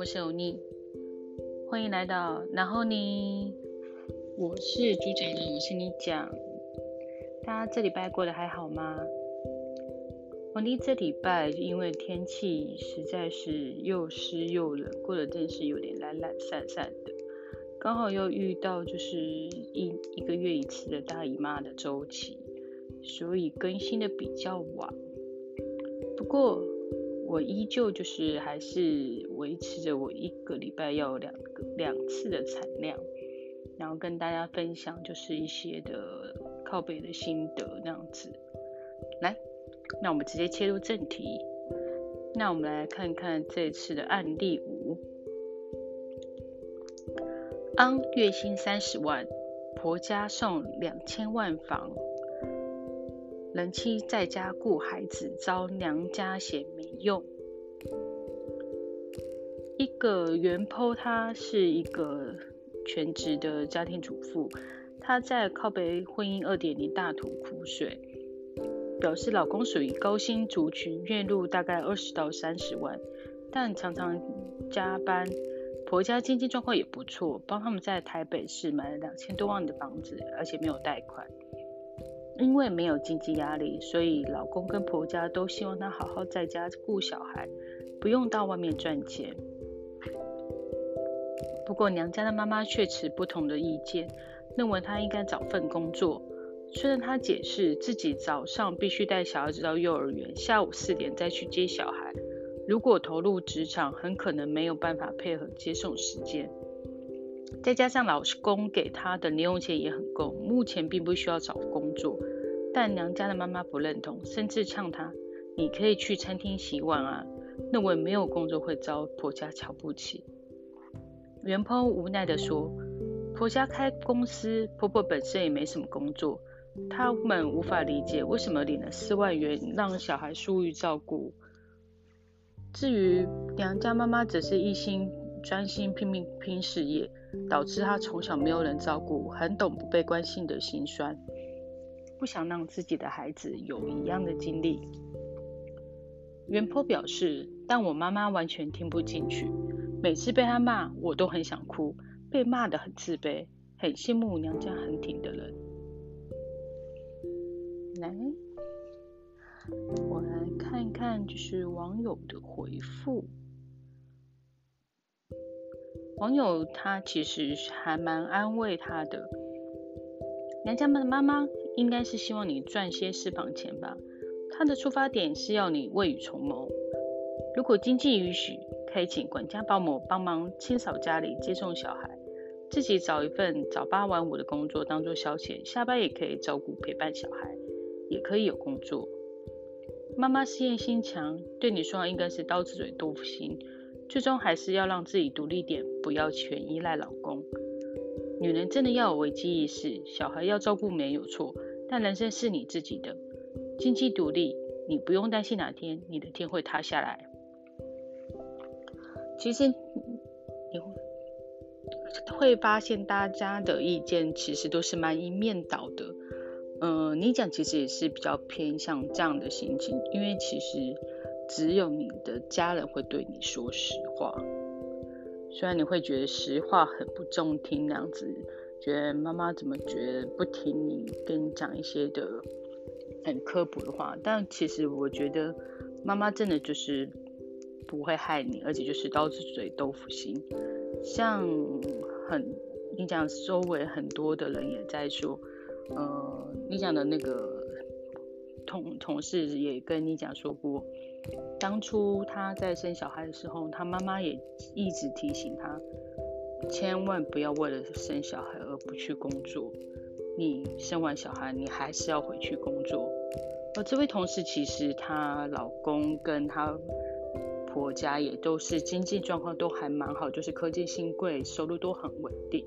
我是欧尼，欢迎来到然后呢，我是主讲人，我是你讲。大家这礼拜过得还好吗？欧尼这礼拜因为天气实在是又湿又冷，过得真是有点懒懒散散的，刚好又遇到就是一一个月一次的大姨妈的周期，所以更新的比较晚。不过。我依旧就是还是维持着我一个礼拜要有两个两次的产量，然后跟大家分享就是一些的靠背的心得那样子。来，那我们直接切入正题。那我们来看看这次的案例五：安月薪三十万，婆家送两千万房。人妻在家顾孩子，遭娘家嫌没用。一个原剖她是一个全职的家庭主妇，她在靠北婚姻二点零大吐苦水，表示老公属于高薪族群，月入大概二十到三十万，但常常加班。婆家经济状况也不错，帮他们在台北市买了两千多万的房子，而且没有贷款。因为没有经济压力，所以老公跟婆家都希望她好好在家顾小孩，不用到外面赚钱。不过娘家的妈妈却持不同的意见，认为她应该找份工作。虽然她解释自己早上必须带小孩子到幼儿园，下午四点再去接小孩，如果投入职场，很可能没有办法配合接送时间。再加上老公给她的零用钱也很够，目前并不需要找工作。但娘家的妈妈不认同，甚至呛她：“你可以去餐厅洗碗啊！”认为没有工作会遭婆家瞧不起。袁婆无奈地说：“婆家开公司，婆婆本身也没什么工作，他们无法理解为什么领了四万元让小孩疏于照顾。至于娘家妈妈，只是一心专心拼命拼事业，导致她从小没有人照顾，很懂不被关心的心酸。”不想让自己的孩子有一样的经历。袁坡表示，但我妈妈完全听不进去，每次被她骂，我都很想哭，被骂得很自卑，很羡慕娘家很挺的人。来，我来看一看，就是网友的回复。网友他其实还蛮安慰他的，娘家们的妈妈。应该是希望你赚些私房钱吧。她的出发点是要你未雨绸缪。如果经济允许，可以请管家保姆帮忙清扫家里、接送小孩，自己找一份早八晚五的工作当做消遣，下班也可以照顾陪伴小孩，也可以有工作。妈妈事业心强，对你说应该是刀子嘴豆腐心，最终还是要让自己独立点，不要全依赖老公。女人真的要有危机意识，小孩要照顾没有错，但人生是你自己的，经济独立，你不用担心哪天你的天会塌下来。其实你会发现大家的意见其实都是蛮一面倒的，嗯，你讲其实也是比较偏向这样的心情，因为其实只有你的家人会对你说实话。虽然你会觉得实话很不中听那样子，觉得妈妈怎么觉得不听你，跟你讲一些的很科普的话，但其实我觉得妈妈真的就是不会害你，而且就是刀子嘴豆腐心。像很你讲周围很多的人也在说，呃，你讲的那个同同事也跟你讲说过。当初他在生小孩的时候，他妈妈也一直提醒他，千万不要为了生小孩而不去工作。你生完小孩，你还是要回去工作。而这位同事其实她老公跟她婆家也都是经济状况都还蛮好，就是科技新贵，收入都很稳定。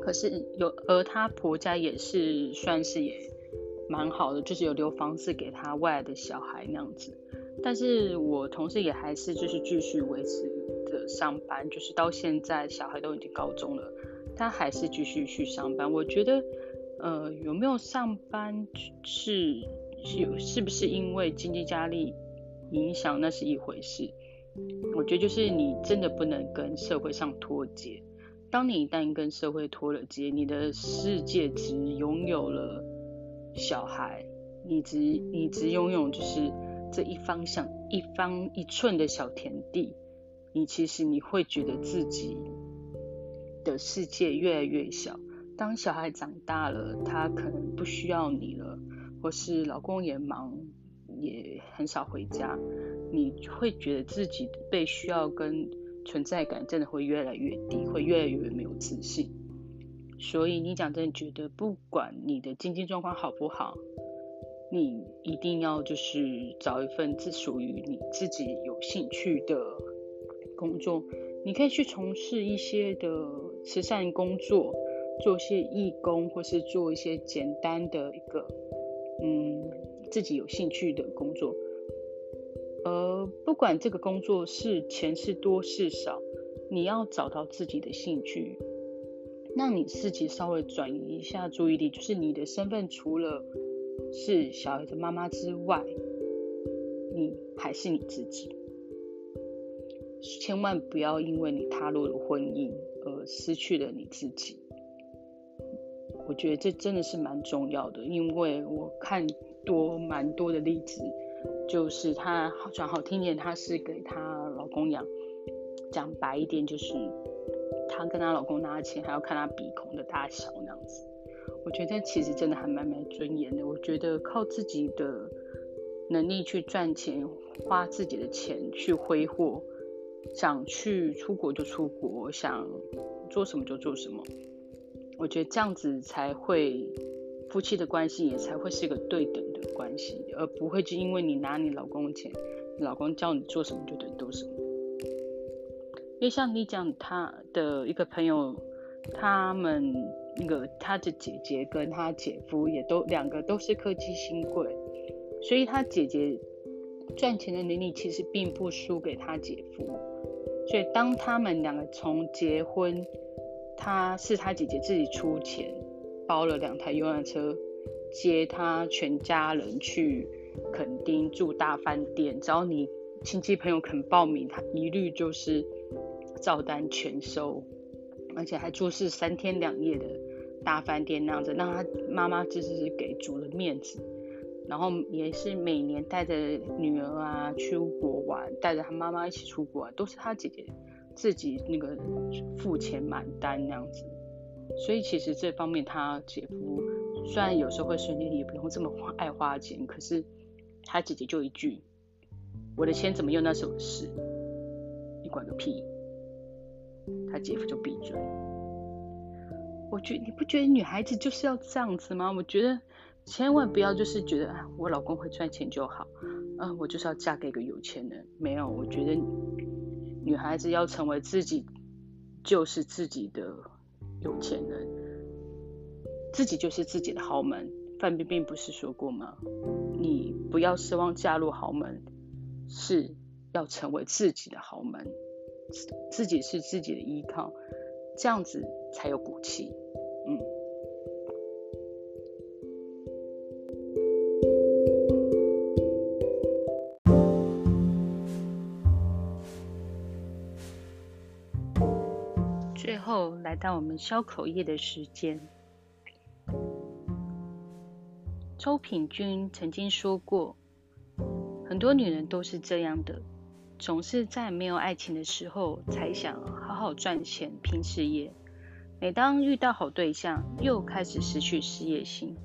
可是有，而她婆家也是算是也。蛮好的，就是有留房子给他未来的小孩那样子。但是我同事也还是就是继续维持的上班，就是到现在小孩都已经高中了，他还是继续去上班。我觉得，呃，有没有上班是有是不是因为经济压力影响，那是一回事。我觉得就是你真的不能跟社会上脱节。当你一旦跟社会脱了节，你的世界只拥有了小孩，你只你只拥有就是这一方向一方一寸的小田地，你其实你会觉得自己的世界越来越小。当小孩长大了，他可能不需要你了，或是老公也忙，也很少回家，你会觉得自己被需要跟。存在感真的会越来越低，会越来越没有自信。所以你讲真的觉得，不管你的经济状况好不好，你一定要就是找一份自属于你自己有兴趣的工作。你可以去从事一些的慈善工作，做些义工，或是做一些简单的一个嗯自己有兴趣的工作。呃，不管这个工作是钱是多是少，你要找到自己的兴趣，让你自己稍微转移一下注意力，就是你的身份除了是小孩的妈妈之外，你还是你自己。千万不要因为你踏入了婚姻而失去了你自己。我觉得这真的是蛮重要的，因为我看多蛮多的例子。就是她好讲好听点，她是给她老公养；讲白一点，就是她跟她老公拿钱还要看她鼻孔的大小那样子。我觉得其实真的还蛮没尊严的。我觉得靠自己的能力去赚钱，花自己的钱去挥霍，想去出国就出国，想做什么就做什么。我觉得这样子才会。夫妻的关系也才会是一个对等的关系，而不会就因为你拿你老公的钱，老公叫你做什么就得做什么。因为像你讲他的一个朋友，他们那个他的姐姐跟他姐夫也都两个都是科技新贵，所以他姐姐赚钱的能力其实并不输给他姐夫。所以当他们两个从结婚，他是他姐姐自己出钱。包了两台游览车接他全家人去垦丁住大饭店，只要你亲戚朋友肯报名，他一律就是照单全收，而且还住是三天两夜的大饭店那样子，让他妈妈就是给足了面子，然后也是每年带着女儿啊出国玩，带着他妈妈一起出国，都是他姐姐自己那个付钱买单那样子。所以其实这方面，他姐夫虽然有时候会顺利，也不用这么花爱花钱，可是他姐姐就一句：“我的钱怎么用那是我的事，你管个屁！”他姐夫就闭嘴。我觉你不觉得女孩子就是要这样子吗？我觉得千万不要就是觉得，我老公会赚钱就好，嗯，我就是要嫁给一个有钱人。没有，我觉得女孩子要成为自己，就是自己的。有钱人自己就是自己的豪门。范冰冰不是说过吗？你不要奢望嫁入豪门，是要成为自己的豪门，自己是自己的依靠，这样子才有骨气。嗯。来到我们消口业的时间。周品君曾经说过，很多女人都是这样的，总是在没有爱情的时候才想好好赚钱拼事业，每当遇到好对象，又开始失去事业心，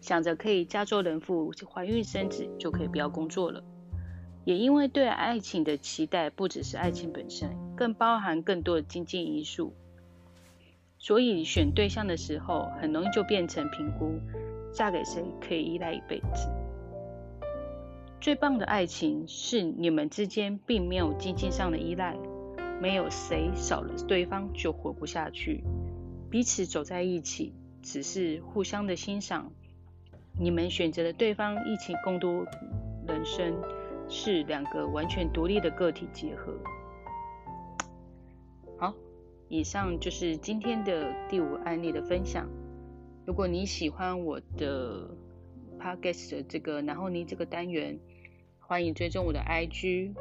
想着可以家做人妇，怀孕生子就可以不要工作了。也因为对爱情的期待不只是爱情本身，更包含更多的经济因素。所以选对象的时候，很容易就变成评估嫁给谁可以依赖一辈子。最棒的爱情是你们之间并没有经济上的依赖，没有谁少了对方就活不下去，彼此走在一起，只是互相的欣赏。你们选择了对方一起共度人生，是两个完全独立的个体结合。好。以上就是今天的第五案例的分享。如果你喜欢我的 podcast 这个，然后你这个单元，欢迎追踪我的 ig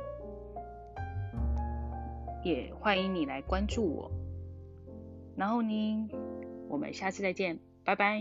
也欢迎你来关注我。然后呢我们下次再见拜拜。